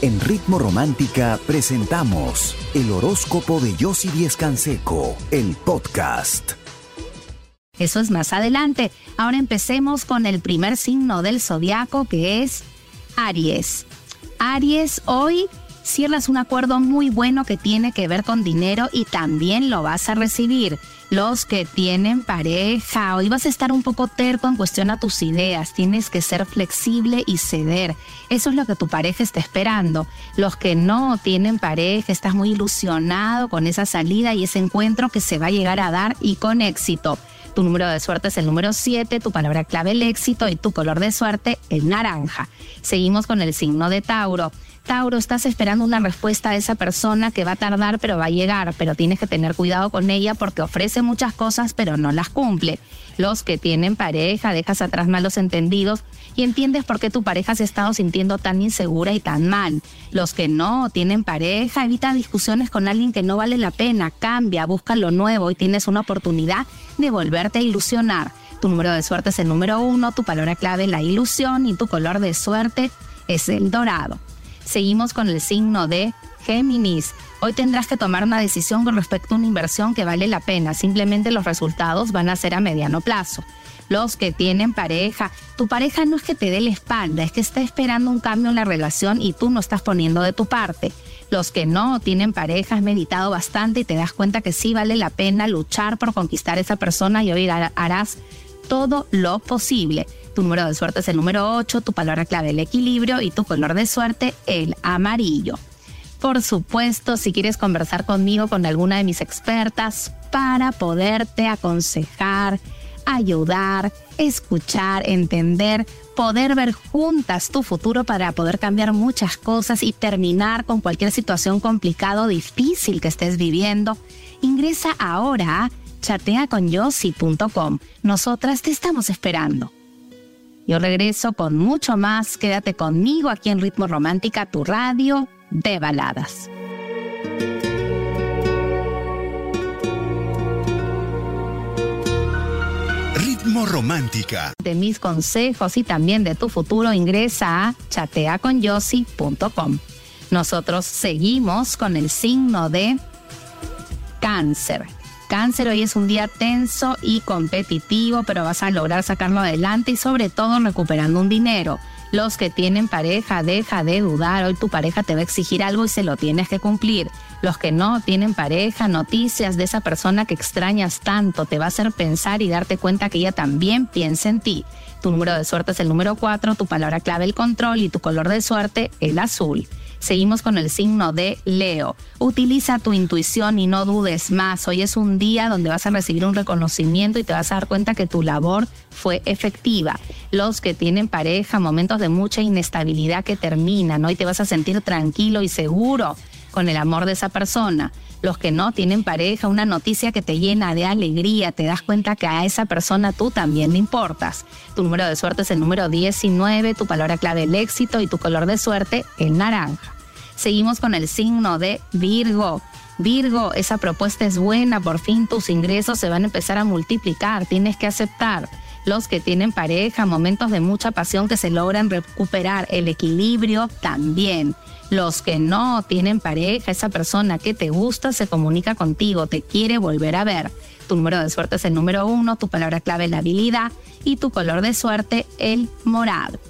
En Ritmo Romántica presentamos el horóscopo de Yossi Díez Canseco, el podcast. Eso es más adelante. Ahora empecemos con el primer signo del zodiaco que es Aries. Aries, hoy cierras un acuerdo muy bueno que tiene que ver con dinero y también lo vas a recibir. Los que tienen pareja, hoy vas a estar un poco terco en cuestión a tus ideas, tienes que ser flexible y ceder. Eso es lo que tu pareja está esperando. Los que no tienen pareja, estás muy ilusionado con esa salida y ese encuentro que se va a llegar a dar y con éxito. Tu número de suerte es el número 7, tu palabra clave el éxito y tu color de suerte el naranja. Seguimos con el signo de Tauro. Tauro, estás esperando una respuesta de esa persona que va a tardar pero va a llegar, pero tienes que tener cuidado con ella porque ofrece muchas cosas pero no las cumple. Los que tienen pareja, dejas atrás malos entendidos y entiendes por qué tu pareja se ha estado sintiendo tan insegura y tan mal. Los que no tienen pareja, evita discusiones con alguien que no vale la pena, cambia, busca lo nuevo y tienes una oportunidad de volverte a ilusionar. Tu número de suerte es el número uno, tu palabra clave la ilusión y tu color de suerte es el dorado. Seguimos con el signo de Géminis. Hoy tendrás que tomar una decisión con respecto a una inversión que vale la pena. Simplemente los resultados van a ser a mediano plazo. Los que tienen pareja, tu pareja no es que te dé la espalda, es que está esperando un cambio en la relación y tú no estás poniendo de tu parte. Los que no tienen pareja, has meditado bastante y te das cuenta que sí vale la pena luchar por conquistar a esa persona y hoy harás todo lo posible. Tu número de suerte es el número 8, tu palabra clave el equilibrio y tu color de suerte el amarillo. Por supuesto, si quieres conversar conmigo con alguna de mis expertas para poderte aconsejar, ayudar, escuchar, entender, poder ver juntas tu futuro para poder cambiar muchas cosas y terminar con cualquier situación complicada o difícil que estés viviendo, ingresa ahora a chateaconyossi.com. Nosotras te estamos esperando. Yo regreso con mucho más. Quédate conmigo aquí en Ritmo Romántica, tu radio de baladas. Ritmo Romántica. De mis consejos y también de tu futuro, ingresa a chateaconyossi.com. Nosotros seguimos con el signo de cáncer. Cáncer, hoy es un día tenso y competitivo, pero vas a lograr sacarlo adelante y sobre todo recuperando un dinero. Los que tienen pareja, deja de dudar, hoy tu pareja te va a exigir algo y se lo tienes que cumplir. Los que no tienen pareja, noticias de esa persona que extrañas tanto, te va a hacer pensar y darte cuenta que ella también piensa en ti. Tu número de suerte es el número 4, tu palabra clave el control y tu color de suerte el azul. Seguimos con el signo de Leo. Utiliza tu intuición y no dudes más. Hoy es un día donde vas a recibir un reconocimiento y te vas a dar cuenta que tu labor fue efectiva. Los que tienen pareja, momentos de mucha inestabilidad que terminan, hoy te vas a sentir tranquilo y seguro con el amor de esa persona. Los que no tienen pareja, una noticia que te llena de alegría, te das cuenta que a esa persona tú también le importas. Tu número de suerte es el número 19, tu palabra clave el éxito y tu color de suerte el naranja. Seguimos con el signo de Virgo. Virgo, esa propuesta es buena, por fin tus ingresos se van a empezar a multiplicar, tienes que aceptar los que tienen pareja, momentos de mucha pasión que se logran recuperar, el equilibrio también. Los que no tienen pareja, esa persona que te gusta se comunica contigo, te quiere volver a ver. Tu número de suerte es el número uno, tu palabra clave es la habilidad y tu color de suerte el morado.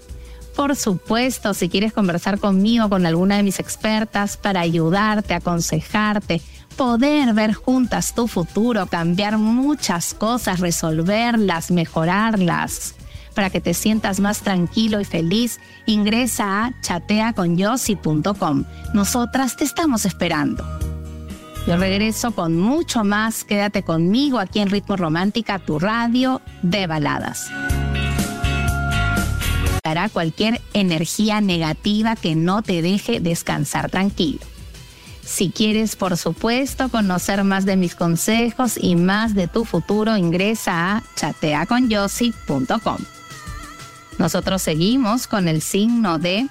Por supuesto, si quieres conversar conmigo, con alguna de mis expertas para ayudarte, aconsejarte, poder ver juntas tu futuro, cambiar muchas cosas, resolverlas, mejorarlas. Para que te sientas más tranquilo y feliz, ingresa a chateaconyossi.com. Nosotras te estamos esperando. Yo regreso con mucho más. Quédate conmigo aquí en Ritmo Romántica, tu radio de baladas. Dará cualquier energía negativa que no te deje descansar tranquilo. Si quieres, por supuesto, conocer más de mis consejos y más de tu futuro, ingresa a chateaconyossi.com. Nosotros seguimos con el signo de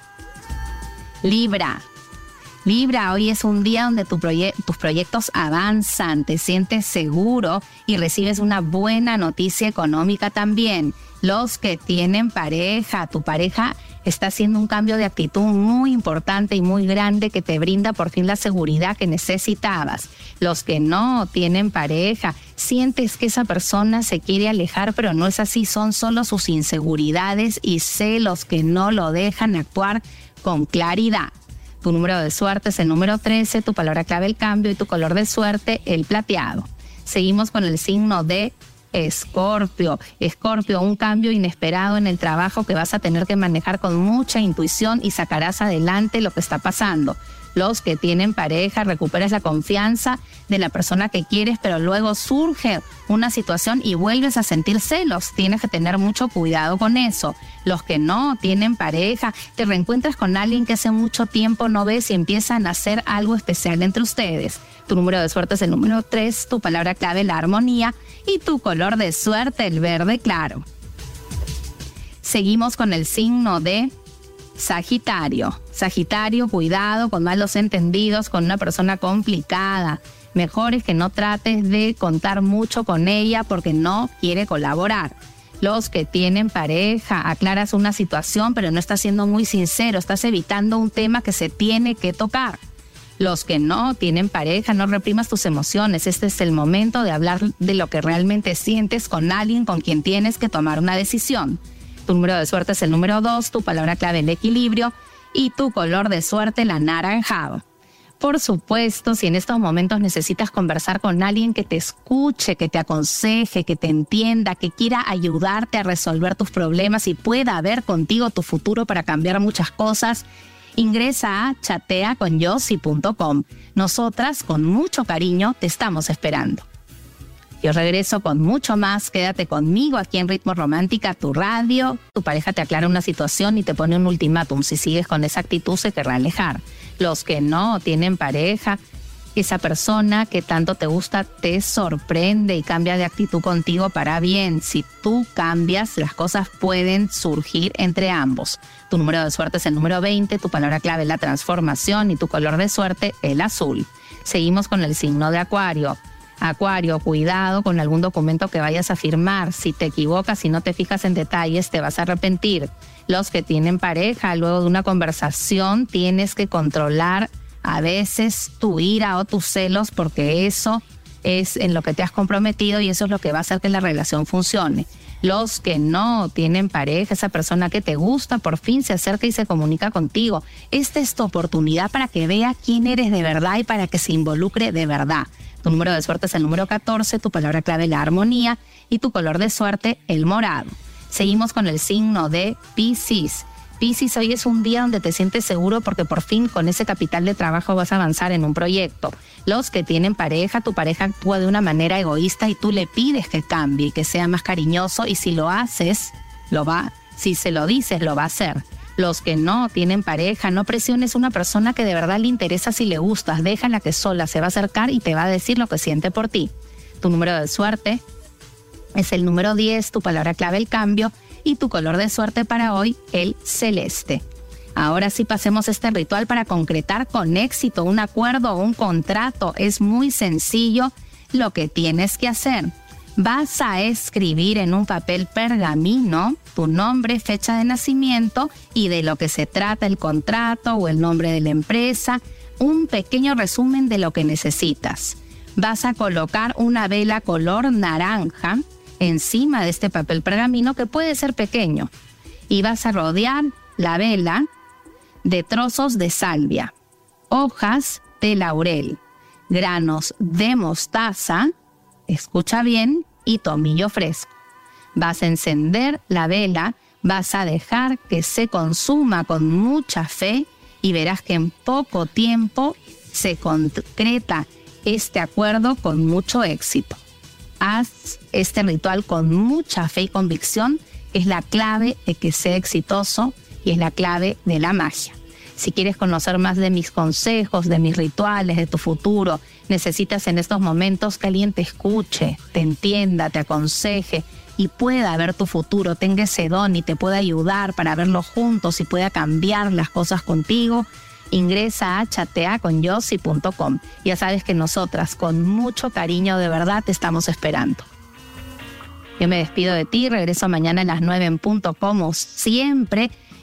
Libra. Libra, hoy es un día donde tus proyectos avanzan, te sientes seguro y recibes una buena noticia económica también. Los que tienen pareja, tu pareja está haciendo un cambio de actitud muy importante y muy grande que te brinda por fin la seguridad que necesitabas. Los que no tienen pareja, sientes que esa persona se quiere alejar, pero no es así, son solo sus inseguridades y celos que no lo dejan actuar con claridad. Tu número de suerte es el número 13, tu palabra clave el cambio y tu color de suerte el plateado. Seguimos con el signo de Escorpio. Escorpio, un cambio inesperado en el trabajo que vas a tener que manejar con mucha intuición y sacarás adelante lo que está pasando. Los que tienen pareja, recuperas la confianza de la persona que quieres, pero luego surge una situación y vuelves a sentir celos. Tienes que tener mucho cuidado con eso. Los que no tienen pareja, te reencuentras con alguien que hace mucho tiempo no ves y empiezan a hacer algo especial entre ustedes. Tu número de suerte es el número 3, tu palabra clave la armonía y tu color de suerte el verde claro. Seguimos con el signo de Sagitario. Sagitario, cuidado con malos entendidos, con una persona complicada. Mejor es que no trates de contar mucho con ella porque no quiere colaborar. Los que tienen pareja, aclaras una situación pero no estás siendo muy sincero, estás evitando un tema que se tiene que tocar. Los que no tienen pareja, no reprimas tus emociones. Este es el momento de hablar de lo que realmente sientes con alguien con quien tienes que tomar una decisión. Tu número de suerte es el número 2, tu palabra clave el equilibrio y tu color de suerte el anaranjado. Por supuesto, si en estos momentos necesitas conversar con alguien que te escuche, que te aconseje, que te entienda, que quiera ayudarte a resolver tus problemas y pueda ver contigo tu futuro para cambiar muchas cosas, Ingresa a chateaconyossi.com. Nosotras, con mucho cariño, te estamos esperando. Yo regreso con mucho más. Quédate conmigo aquí en Ritmo Romántica, tu radio. Tu pareja te aclara una situación y te pone un ultimátum. Si sigues con esa actitud, se querrá alejar. Los que no tienen pareja, esa persona que tanto te gusta te sorprende y cambia de actitud contigo para bien. Si tú cambias, las cosas pueden surgir entre ambos. Tu número de suerte es el número 20, tu palabra clave es la transformación y tu color de suerte el azul. Seguimos con el signo de Acuario. Acuario, cuidado con algún documento que vayas a firmar. Si te equivocas y no te fijas en detalles, te vas a arrepentir. Los que tienen pareja, luego de una conversación, tienes que controlar a veces tu ira o tus celos porque eso es en lo que te has comprometido y eso es lo que va a hacer que la relación funcione. Los que no tienen pareja, esa persona que te gusta, por fin se acerca y se comunica contigo. Esta es tu oportunidad para que vea quién eres de verdad y para que se involucre de verdad. Tu número de suerte es el número 14, tu palabra clave la armonía y tu color de suerte el morado. Seguimos con el signo de Pisces. Piscis, hoy es un día donde te sientes seguro porque por fin con ese capital de trabajo vas a avanzar en un proyecto. Los que tienen pareja, tu pareja actúa de una manera egoísta y tú le pides que cambie, que sea más cariñoso y si lo haces, lo va, si se lo dices, lo va a hacer. Los que no tienen pareja, no presiones a una persona que de verdad le interesa si le gustas, déjala que sola se va a acercar y te va a decir lo que siente por ti. Tu número de suerte es el número 10, tu palabra clave el cambio y tu color de suerte para hoy, el celeste. Ahora sí pasemos este ritual para concretar con éxito un acuerdo o un contrato. Es muy sencillo lo que tienes que hacer. Vas a escribir en un papel pergamino tu nombre, fecha de nacimiento y de lo que se trata el contrato o el nombre de la empresa, un pequeño resumen de lo que necesitas. Vas a colocar una vela color naranja encima de este papel pergamino que puede ser pequeño y vas a rodear la vela de trozos de salvia, hojas de laurel, granos de mostaza, escucha bien, y tomillo fresco. Vas a encender la vela, vas a dejar que se consuma con mucha fe y verás que en poco tiempo se concreta este acuerdo con mucho éxito haz este ritual con mucha fe y convicción, es la clave de que sea exitoso y es la clave de la magia. Si quieres conocer más de mis consejos, de mis rituales, de tu futuro, necesitas en estos momentos que alguien te escuche, te entienda, te aconseje y pueda ver tu futuro, tenga ese don y te pueda ayudar para verlo juntos y pueda cambiar las cosas contigo. ingresa a chateaconyossi.com. Ya sabes que nosotras con mucho cariño de verdad te estamos esperando. Yo me despido de ti, regreso mañana a las 9 en punto como siempre